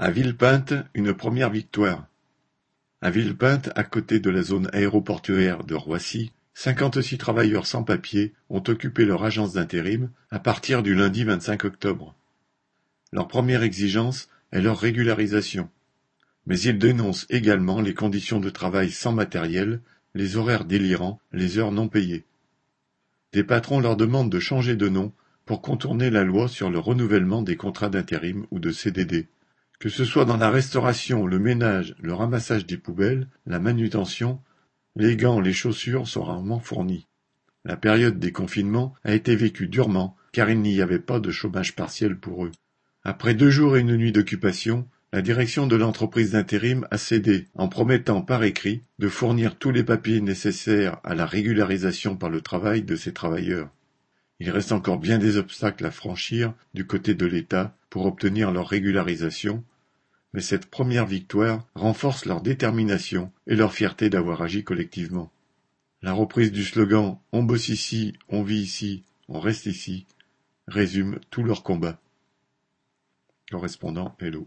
À Villepinte, une première victoire. À Villepinte, à côté de la zone aéroportuaire de Roissy, cinquante-six travailleurs sans papiers ont occupé leur agence d'intérim à partir du lundi 25 octobre. Leur première exigence est leur régularisation. Mais ils dénoncent également les conditions de travail sans matériel, les horaires délirants, les heures non payées. Des patrons leur demandent de changer de nom pour contourner la loi sur le renouvellement des contrats d'intérim ou de CDD. Que ce soit dans la restauration, le ménage, le ramassage des poubelles, la manutention, les gants, les chaussures sont rarement fournis. La période des confinements a été vécue durement car il n'y avait pas de chômage partiel pour eux. Après deux jours et une nuit d'occupation, la direction de l'entreprise d'intérim a cédé en promettant par écrit de fournir tous les papiers nécessaires à la régularisation par le travail de ces travailleurs. Il reste encore bien des obstacles à franchir du côté de l'État pour obtenir leur régularisation, mais cette première victoire renforce leur détermination et leur fierté d'avoir agi collectivement. La reprise du slogan On bosse ici, on vit ici, on reste ici résume tout leur combat. Correspondant Hello.